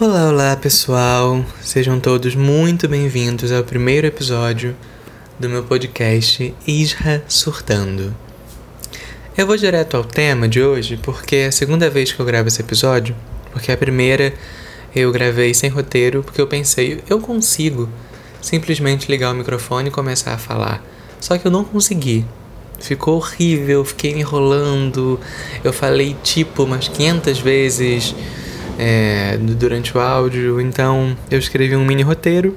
Olá, olá pessoal, sejam todos muito bem-vindos ao primeiro episódio do meu podcast Isra Surtando. Eu vou direto ao tema de hoje porque é a segunda vez que eu gravo esse episódio, porque a primeira eu gravei sem roteiro porque eu pensei, eu consigo simplesmente ligar o microfone e começar a falar. Só que eu não consegui. Ficou horrível, fiquei enrolando. Eu falei tipo umas 500 vezes é, durante o áudio. Então eu escrevi um mini roteiro.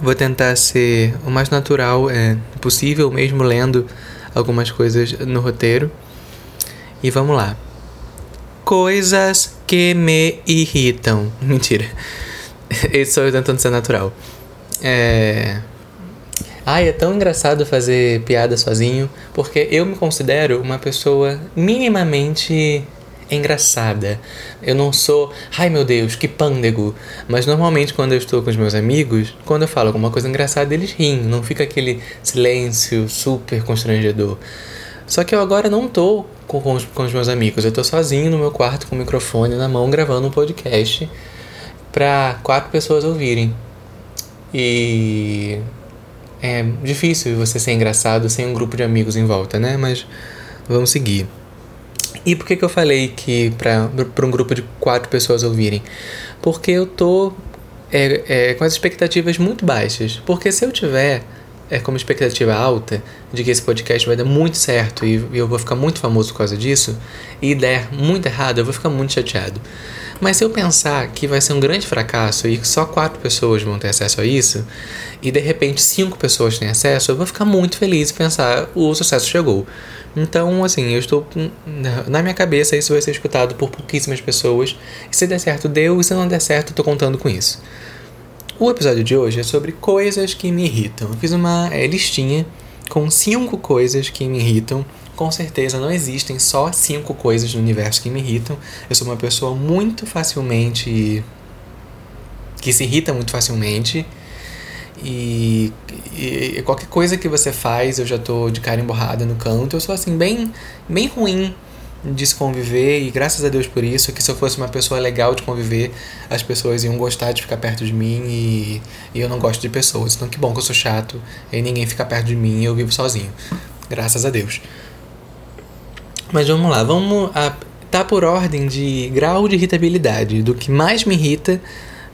Vou tentar ser o mais natural é, possível, mesmo lendo algumas coisas no roteiro. E vamos lá. Coisas que me irritam. Mentira. Esse sou eu tentando ser natural. É. Ai, é tão engraçado fazer piada sozinho, porque eu me considero uma pessoa minimamente engraçada. Eu não sou, ai meu Deus, que pândego. Mas normalmente quando eu estou com os meus amigos, quando eu falo alguma coisa engraçada, eles riem, não fica aquele silêncio super constrangedor. Só que eu agora não tô com, com, os, com os meus amigos, eu tô sozinho no meu quarto com o microfone na mão gravando um podcast para quatro pessoas ouvirem. E é difícil você ser engraçado sem um grupo de amigos em volta, né? Mas vamos seguir. E por que, que eu falei que para um grupo de quatro pessoas ouvirem? Porque eu tô é, é, com as expectativas muito baixas. Porque se eu tiver é, como expectativa alta de que esse podcast vai dar muito certo e, e eu vou ficar muito famoso por causa disso, e der muito errado, eu vou ficar muito chateado. Mas se eu pensar que vai ser um grande fracasso e que só quatro pessoas vão ter acesso a isso, e de repente cinco pessoas têm acesso, eu vou ficar muito feliz e pensar o sucesso chegou. Então, assim, eu estou. Na minha cabeça, isso vai ser escutado por pouquíssimas pessoas. E se der certo, deu, e se não der certo, tô contando com isso. O episódio de hoje é sobre coisas que me irritam. Eu fiz uma é, listinha com cinco coisas que me irritam com certeza não existem só cinco coisas no universo que me irritam. Eu sou uma pessoa muito facilmente. que se irrita muito facilmente. E, e, qualquer coisa que você faz, eu já tô de cara emborrada no canto. Eu sou assim, bem, bem ruim de se conviver e graças a Deus por isso, que se eu fosse uma pessoa legal de conviver, as pessoas iam gostar de ficar perto de mim e, e eu não gosto de pessoas. Então que bom que eu sou chato e ninguém fica perto de mim e eu vivo sozinho. Graças a Deus. Mas vamos lá, vamos a, tá por ordem de grau de irritabilidade, do que mais me irrita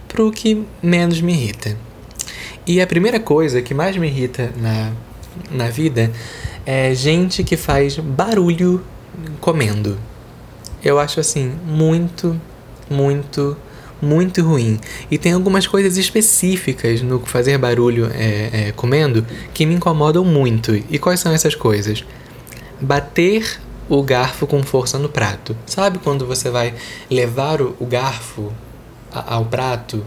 pro que menos me irrita. E a primeira coisa que mais me irrita na, na vida é gente que faz barulho comendo. Eu acho assim muito, muito, muito ruim. E tem algumas coisas específicas no fazer barulho é, é, comendo que me incomodam muito. E quais são essas coisas? Bater o garfo com força no prato. Sabe quando você vai levar o, o garfo a, ao prato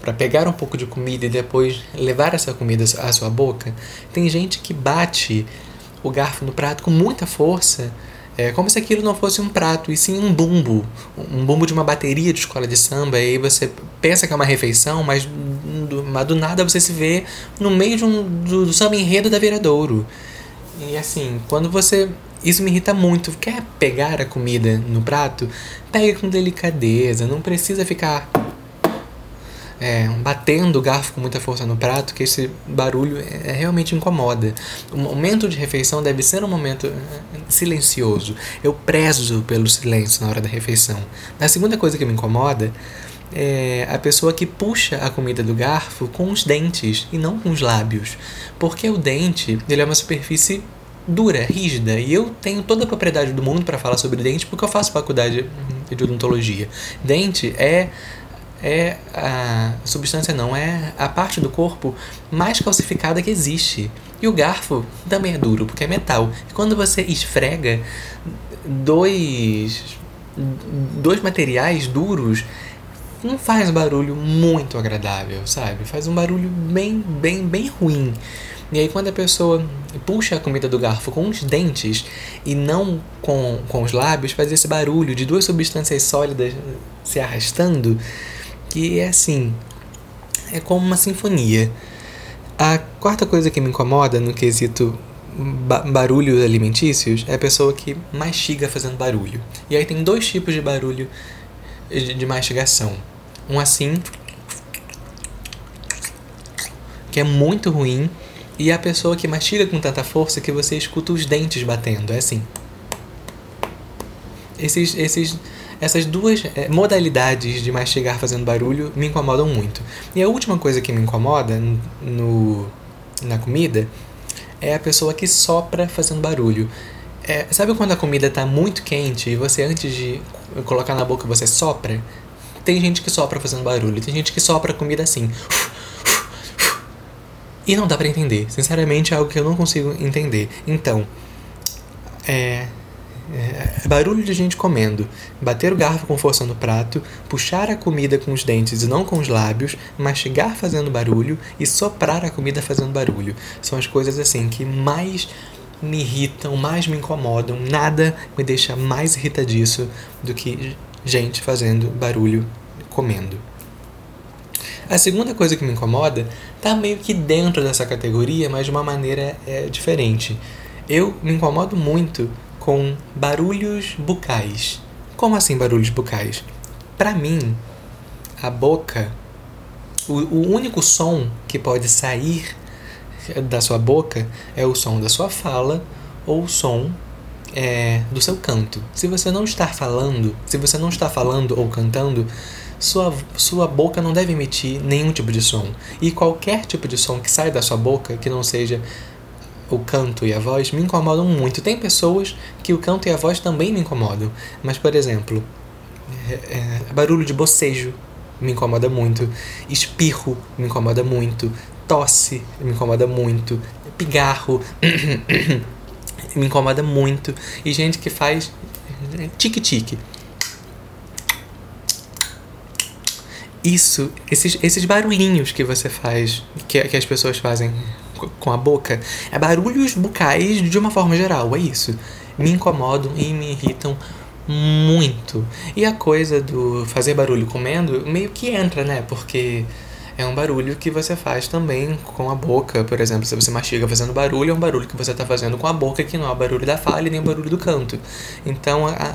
para pegar um pouco de comida e depois levar essa comida à sua boca? Tem gente que bate o garfo no prato com muita força. É como se aquilo não fosse um prato, e sim um bumbo. Um bumbo de uma bateria de escola de samba. E aí você pensa que é uma refeição, mas do, mas do nada você se vê no meio de um, do, do samba enredo da Viradouro. E assim, quando você isso me irrita muito. Quer pegar a comida no prato? Pega com delicadeza. Não precisa ficar é, batendo o garfo com muita força no prato, que esse barulho é, realmente incomoda. O momento de refeição deve ser um momento é, silencioso. Eu prezo pelo silêncio na hora da refeição. A segunda coisa que me incomoda é a pessoa que puxa a comida do garfo com os dentes e não com os lábios. Porque o dente ele é uma superfície dura, rígida. E eu tenho toda a propriedade do mundo para falar sobre dente porque eu faço faculdade de odontologia. Dente é é a substância não é a parte do corpo mais calcificada que existe. E o garfo também é duro, porque é metal. E quando você esfrega dois dois materiais duros, não faz barulho muito agradável, sabe? Faz um barulho bem bem bem ruim. E aí quando a pessoa puxa a comida do garfo com os dentes e não com, com os lábios, faz esse barulho de duas substâncias sólidas se arrastando, que é assim, é como uma sinfonia. A quarta coisa que me incomoda no quesito ba barulhos alimentícios é a pessoa que mastiga fazendo barulho. E aí tem dois tipos de barulho de mastigação. Um assim, que é muito ruim, e a pessoa que mastiga com tanta força que você escuta os dentes batendo. É assim. Esses, esses, essas duas é, modalidades de mastigar fazendo barulho me incomodam muito. E a última coisa que me incomoda no, na comida é a pessoa que sopra fazendo barulho. É, sabe quando a comida está muito quente e você, antes de colocar na boca, você sopra? Tem gente que sopra fazendo barulho, tem gente que sopra comida assim. E não dá para entender. Sinceramente, é algo que eu não consigo entender. Então, é, é, barulho de gente comendo, bater o garfo com força no prato, puxar a comida com os dentes e não com os lábios, mastigar fazendo barulho e soprar a comida fazendo barulho. São as coisas assim que mais me irritam, mais me incomodam. Nada me deixa mais irritadiço do que gente fazendo barulho comendo. A segunda coisa que me incomoda tá meio que dentro dessa categoria, mas de uma maneira é, diferente. Eu me incomodo muito com barulhos bucais. Como assim barulhos bucais? Para mim, a boca, o, o único som que pode sair da sua boca é o som da sua fala ou o som é, do seu canto. Se você não está falando, se você não está falando ou cantando, sua, sua boca não deve emitir nenhum tipo de som. E qualquer tipo de som que sai da sua boca, que não seja o canto e a voz, me incomodam muito. Tem pessoas que o canto e a voz também me incomodam. Mas, por exemplo, é, é, barulho de bocejo me incomoda muito. Espirro me incomoda muito. Tosse me incomoda muito. Pigarro me incomoda muito. E gente que faz tique-tique. Isso, esses, esses barulhinhos que você faz, que, que as pessoas fazem com a boca, é barulhos bucais de uma forma geral, é isso. Me incomodam e me irritam muito. E a coisa do fazer barulho comendo meio que entra, né? Porque é um barulho que você faz também com a boca. Por exemplo, se você mastiga fazendo barulho, é um barulho que você está fazendo com a boca, que não é o barulho da fala nem o barulho do canto. Então, a,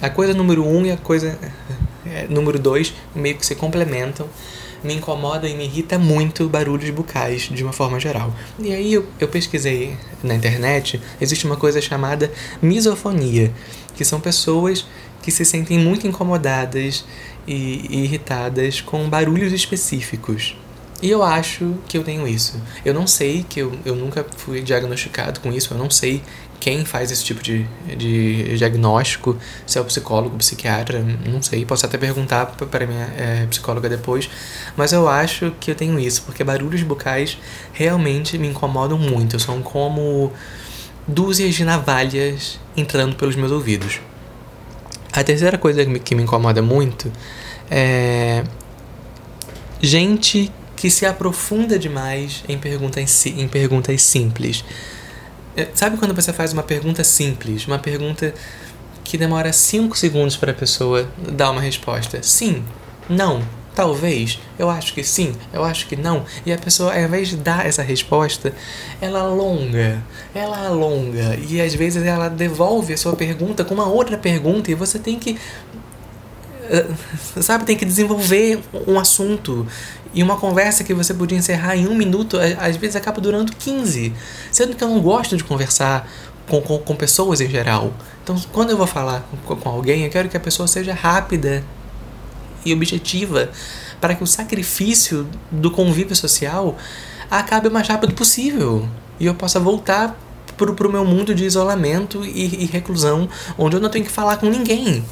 a coisa número um e a coisa é, número dois meio que se complementam. Me incomoda e me irrita muito barulhos bucais, de uma forma geral. E aí eu, eu pesquisei na internet, existe uma coisa chamada misofonia, que são pessoas que se sentem muito incomodadas e, e irritadas com barulhos específicos. E eu acho que eu tenho isso. Eu não sei, que eu, eu nunca fui diagnosticado com isso, eu não sei quem faz esse tipo de, de diagnóstico, se é o psicólogo, o psiquiatra, não sei, posso até perguntar para minha é, psicóloga depois, mas eu acho que eu tenho isso, porque barulhos bucais realmente me incomodam muito, são como dúzias de navalhas entrando pelos meus ouvidos. A terceira coisa que me incomoda muito é gente que se aprofunda demais em perguntas, em perguntas simples. É, sabe quando você faz uma pergunta simples, uma pergunta que demora 5 segundos para a pessoa dar uma resposta? Sim, não, talvez, eu acho que sim, eu acho que não. E a pessoa, ao invés de dar essa resposta, ela alonga, ela alonga. E às vezes ela devolve a sua pergunta com uma outra pergunta e você tem que sabe, tem que desenvolver um assunto. E uma conversa que você podia encerrar em um minuto, às vezes acaba durando 15. Sendo que eu não gosto de conversar com, com, com pessoas em geral. Então, quando eu vou falar com, com alguém, eu quero que a pessoa seja rápida e objetiva para que o sacrifício do convívio social acabe o mais rápido possível e eu possa voltar para o meu mundo de isolamento e, e reclusão, onde eu não tenho que falar com ninguém.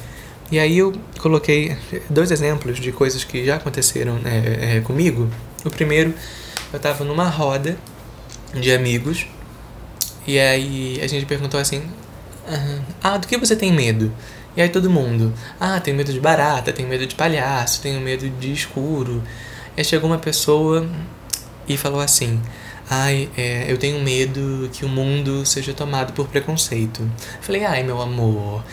E aí eu coloquei dois exemplos de coisas que já aconteceram né, é, comigo. O primeiro, eu estava numa roda de amigos e aí a gente perguntou assim: Ah, do que você tem medo? E aí todo mundo: Ah, tenho medo de barata, tenho medo de palhaço, tenho medo de escuro. E aí chegou uma pessoa e falou assim: Ai, é, eu tenho medo que o mundo seja tomado por preconceito. Falei, ai, meu amor.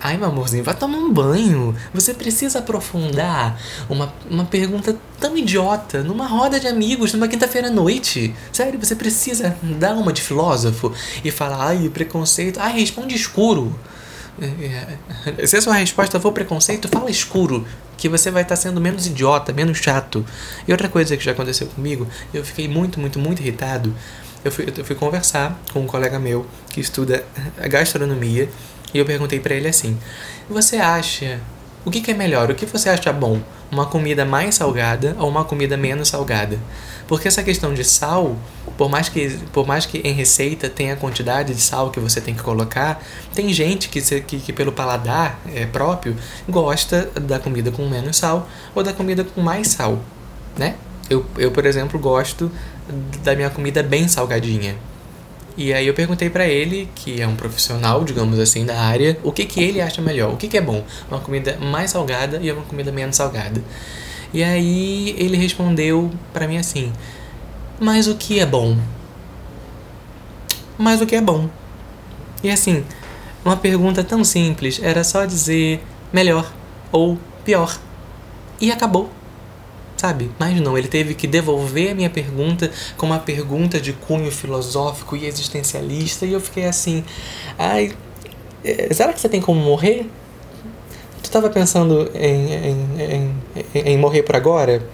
Ai, meu amorzinho, vai tomar um banho. Você precisa aprofundar uma, uma pergunta tão idiota numa roda de amigos numa quinta-feira à noite. Sério, você precisa dar uma de filósofo e falar, ai, preconceito. Ai, responde escuro. Se a sua resposta for preconceito, fala escuro, que você vai estar sendo menos idiota, menos chato. E outra coisa que já aconteceu comigo, eu fiquei muito, muito, muito irritado. Eu fui, eu fui conversar com um colega meu que estuda gastronomia e eu perguntei para ele assim: Você acha o que, que, é melhor? O que você acha bom? Uma comida mais salgada ou uma comida menos salgada? Porque essa questão de sal, por mais que, por mais que em receita tenha a quantidade de sal que você tem que colocar, tem gente que, que, que pelo paladar é, próprio gosta da comida com menos sal ou da comida com mais sal, né? Eu, eu por exemplo, gosto da minha comida bem salgadinha. E aí eu perguntei para ele, que é um profissional, digamos assim, da área, o que que ele acha melhor, o que que é bom, uma comida mais salgada e uma comida menos salgada. E aí ele respondeu para mim assim: "Mas o que é bom?" Mas o que é bom? E assim, uma pergunta tão simples, era só dizer melhor ou pior. E acabou sabe? Mas não, ele teve que devolver a minha pergunta com uma pergunta de cunho filosófico e existencialista, e eu fiquei assim, ai, é, será que você tem como morrer? Tu estava pensando em, em, em, em morrer por agora?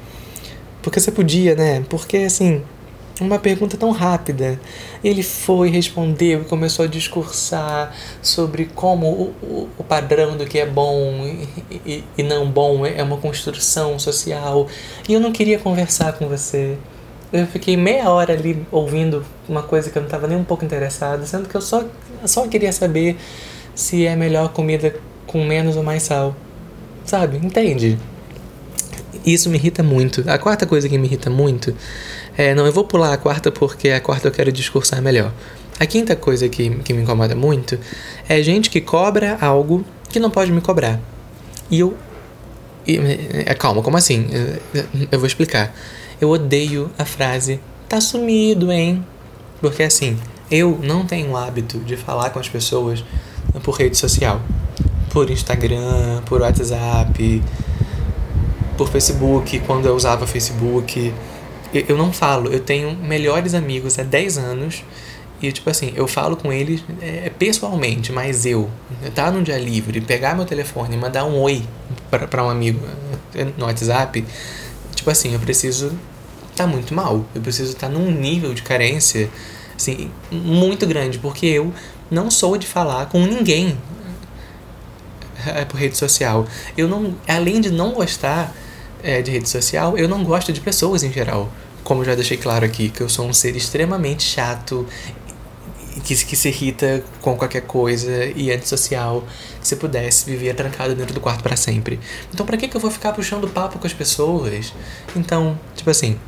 Porque você podia, né? Porque assim, uma pergunta tão rápida. Ele foi, respondeu e começou a discursar sobre como o, o, o padrão do que é bom e, e, e, não bom é uma construção social. E eu não queria conversar com você. Eu fiquei meia hora ali ouvindo uma coisa que eu não estava nem um pouco interessado, sendo que eu só, só queria saber se é melhor comida com menos ou mais sal. Sabe? Entende? Isso me irrita muito. A quarta coisa que me irrita muito é, não, eu vou pular a quarta porque a quarta eu quero discursar melhor. A quinta coisa que, que me incomoda muito é gente que cobra algo que não pode me cobrar. E eu. E, é, calma, como assim? Eu vou explicar. Eu odeio a frase tá sumido, hein? Porque assim, eu não tenho o hábito de falar com as pessoas por rede social. Por Instagram, por WhatsApp, por Facebook, quando eu usava Facebook eu não falo, eu tenho melhores amigos há 10 anos e, tipo assim, eu falo com eles é, pessoalmente, mas eu, tá num dia livre, pegar meu telefone mandar um oi para um amigo é, no WhatsApp, tipo assim, eu preciso tá muito mal. Eu preciso estar tá num nível de carência, assim, muito grande, porque eu não sou de falar com ninguém é, por rede social. Eu não, além de não gostar é, de rede social, eu não gosto de pessoas em geral. Como já deixei claro aqui, que eu sou um ser extremamente chato, que, que se irrita com qualquer coisa e antissocial. Se pudesse, vivia trancado dentro do quarto para sempre. Então, para que, que eu vou ficar puxando papo com as pessoas? Então, tipo assim,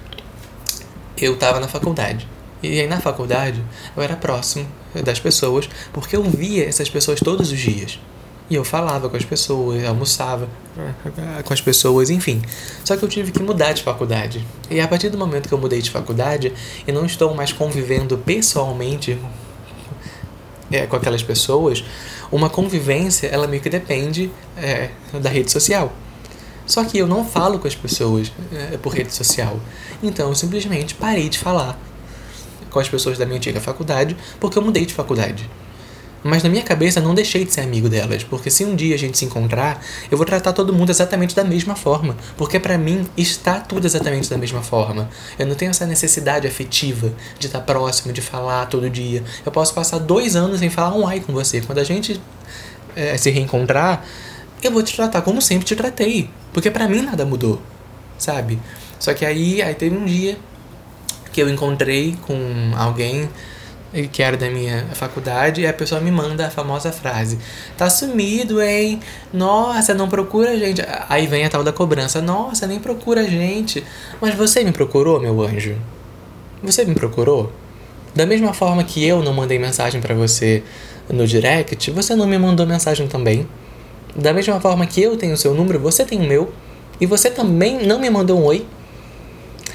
eu tava na faculdade. E aí na faculdade eu era próximo das pessoas, porque eu via essas pessoas todos os dias. E eu falava com as pessoas, almoçava com as pessoas, enfim. Só que eu tive que mudar de faculdade. E a partir do momento que eu mudei de faculdade e não estou mais convivendo pessoalmente é, com aquelas pessoas, uma convivência, ela meio que depende é, da rede social. Só que eu não falo com as pessoas é, por rede social. Então eu simplesmente parei de falar com as pessoas da minha antiga faculdade porque eu mudei de faculdade. Mas na minha cabeça não deixei de ser amigo delas, porque se um dia a gente se encontrar, eu vou tratar todo mundo exatamente da mesma forma, porque para mim está tudo exatamente da mesma forma. Eu não tenho essa necessidade afetiva de estar próximo, de falar todo dia. Eu posso passar dois anos sem falar um ai com você. Quando a gente é, se reencontrar, eu vou te tratar como sempre te tratei, porque para mim nada mudou, sabe? Só que aí, aí teve um dia que eu encontrei com alguém que era da minha faculdade, e a pessoa me manda a famosa frase: Tá sumido, hein? Nossa, não procura a gente. Aí vem a tal da cobrança: Nossa, nem procura a gente. Mas você me procurou, meu anjo? Você me procurou? Da mesma forma que eu não mandei mensagem para você no direct, você não me mandou mensagem também. Da mesma forma que eu tenho o seu número, você tem o meu. E você também não me mandou um oi.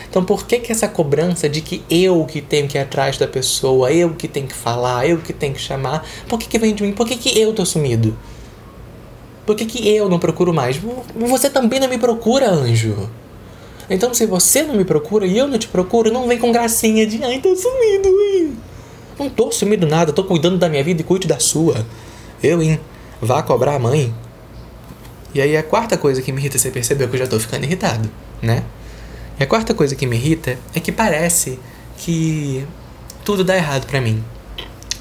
Então por que que essa cobrança de que eu que tenho que ir atrás da pessoa, eu que tenho que falar, eu que tenho que chamar, por que que vem de mim? Por que que eu tô sumido? Por que que eu não procuro mais? Você também não me procura, anjo. Então se você não me procura e eu não te procuro, não vem com gracinha de ai, tô sumido, hein? Não tô sumido nada, tô cuidando da minha vida e cuido da sua. Eu, hein? vá cobrar a mãe. E aí a quarta coisa que me irrita, você percebeu que eu já tô ficando irritado, né? E a quarta coisa que me irrita é que parece que tudo dá errado para mim.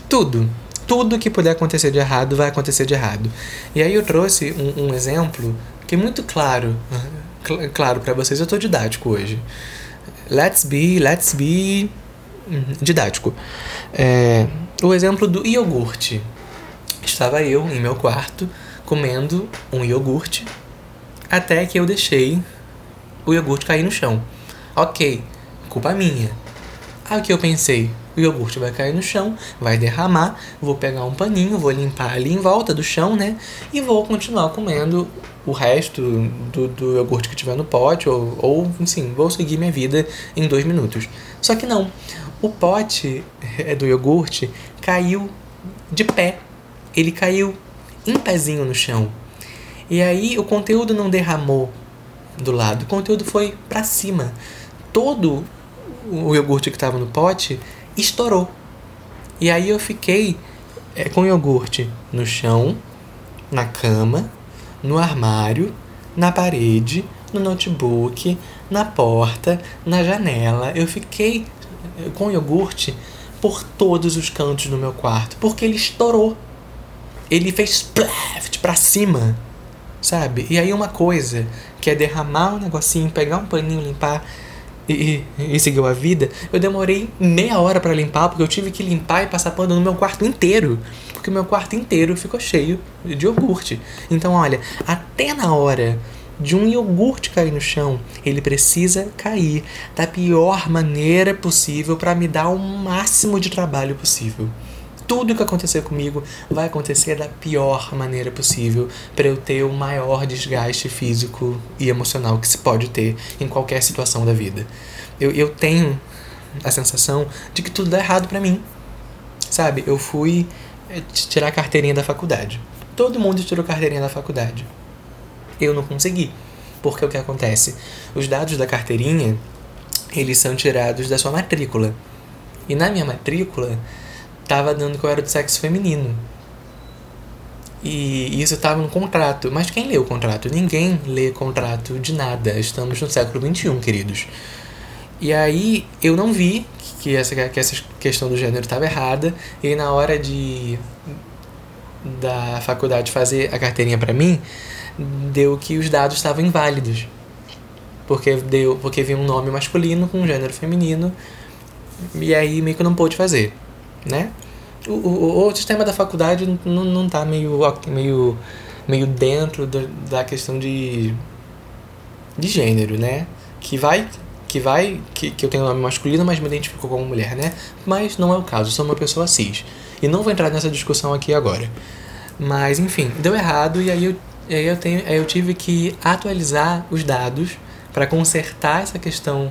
Tudo. Tudo que puder acontecer de errado vai acontecer de errado. E aí eu trouxe um, um exemplo que é muito claro, cl claro para vocês. Eu tô didático hoje. Let's be, let's be uhum, didático. É, o exemplo do iogurte. Estava eu em meu quarto comendo um iogurte até que eu deixei o iogurte cair no chão. Ok, culpa minha. Aí o que eu pensei? O iogurte vai cair no chão, vai derramar, vou pegar um paninho, vou limpar ali em volta do chão, né? E vou continuar comendo o resto do, do iogurte que tiver no pote, ou, ou, enfim, vou seguir minha vida em dois minutos. Só que não. O pote é, do iogurte caiu de pé. Ele caiu em pezinho no chão. E aí o conteúdo não derramou do lado, o conteúdo foi para cima. Todo o iogurte que estava no pote estourou. E aí eu fiquei é, com iogurte no chão, na cama, no armário, na parede, no notebook, na porta, na janela. Eu fiquei eh, com iogurte por todos os cantos do meu quarto, porque ele estourou. Ele fez splash pra cima, sabe? E aí uma coisa que é derramar um negocinho, pegar um paninho, limpar e, e, e a vida, eu demorei meia hora para limpar, porque eu tive que limpar e passar pano no meu quarto inteiro. Porque o meu quarto inteiro ficou cheio de iogurte. Então, olha, até na hora de um iogurte cair no chão, ele precisa cair da pior maneira possível para me dar o máximo de trabalho possível. Tudo que acontecer comigo vai acontecer da pior maneira possível para eu ter o maior desgaste físico e emocional que se pode ter em qualquer situação da vida. Eu, eu tenho a sensação de que tudo dá errado para mim. Sabe? Eu fui eh, tirar a carteirinha da faculdade. Todo mundo tirou carteirinha da faculdade eu não consegui. Porque o que acontece? Os dados da carteirinha, eles são tirados da sua matrícula. E na minha matrícula, tava dando que eu era do sexo feminino. E isso estava no contrato. Mas quem lê o contrato? Ninguém lê contrato de nada. Estamos no século XXI, queridos. E aí eu não vi que essa, que essa questão do gênero estava errada. E na hora de da faculdade fazer a carteirinha para mim, deu que os dados estavam inválidos. Porque deu, porque vinha um nome masculino com um gênero feminino e aí meio que não pôde fazer, né? O, o, o sistema da faculdade não, não tá meio, meio, meio dentro da questão de, de gênero, né? Que vai que vai que, que eu tenho nome masculino, mas me identifico como mulher, né? Mas não é o caso, sou uma pessoa cis. E não vou entrar nessa discussão aqui agora. Mas enfim, deu errado e aí eu aí eu, tenho, eu tive que atualizar os dados para consertar essa questão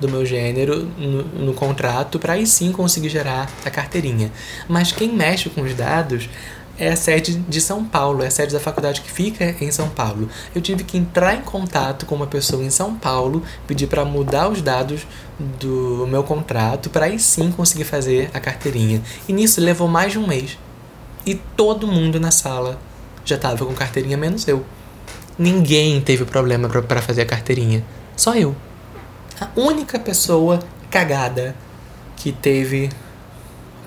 do meu gênero no, no contrato para aí sim conseguir gerar a carteirinha. Mas quem mexe com os dados é a sede de São Paulo, é a sede da faculdade que fica em São Paulo. Eu tive que entrar em contato com uma pessoa em São Paulo, pedir para mudar os dados do meu contrato para aí sim conseguir fazer a carteirinha. E nisso levou mais de um mês. E todo mundo na sala já tava com carteirinha, menos eu. Ninguém teve problema para fazer a carteirinha. Só eu. Única pessoa cagada que teve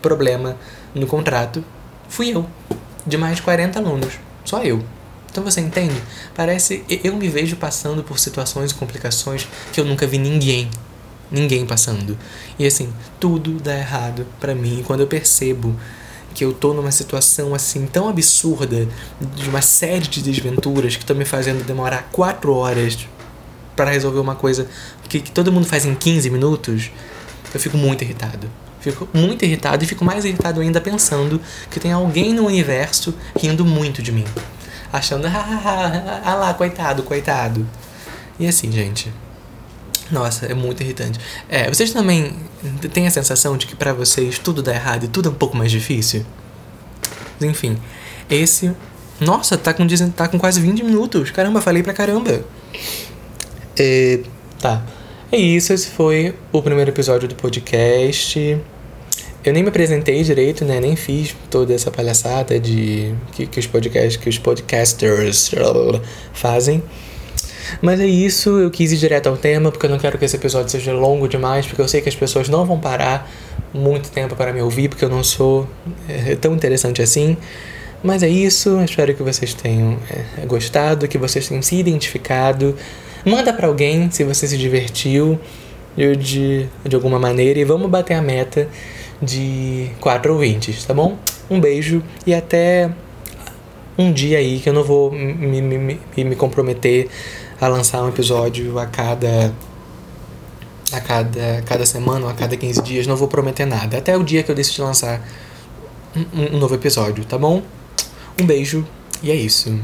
problema no contrato fui eu. De mais de 40 alunos. Só eu. Então você entende? Parece. Eu me vejo passando por situações e complicações que eu nunca vi ninguém. Ninguém passando. E assim, tudo dá errado para mim. E quando eu percebo que eu tô numa situação assim tão absurda, de uma série de desventuras que estão me fazendo demorar quatro horas para resolver uma coisa que, que todo mundo faz em 15 minutos, eu fico muito irritado. Fico muito irritado e fico mais irritado ainda pensando que tem alguém no universo rindo muito de mim. Achando, ah, ah, ah, ah lá, coitado, coitado. E assim, gente, nossa, é muito irritante. É, vocês também têm a sensação de que para vocês tudo dá errado e tudo é um pouco mais difícil? Enfim, esse. Nossa, tá com, tá com quase 20 minutos. Caramba, falei pra caramba. É, tá. É isso, esse foi o primeiro episódio do podcast. Eu nem me apresentei direito, né? Nem fiz toda essa palhaçada de que, que os podcasts, que os podcasters fazem. Mas é isso, eu quis ir direto ao tema, porque eu não quero que esse episódio seja longo demais, porque eu sei que as pessoas não vão parar muito tempo para me ouvir, porque eu não sou é, tão interessante assim. Mas é isso, espero que vocês tenham é, gostado, que vocês tenham se identificado. Manda para alguém se você se divertiu de, de alguma maneira e vamos bater a meta de quatro ouvintes, tá bom? Um beijo e até um dia aí que eu não vou me, me, me, me comprometer a lançar um episódio a cada a cada, cada semana ou a cada 15 dias, não vou prometer nada. Até o dia que eu decidir lançar um, um novo episódio, tá bom? Um beijo e é isso.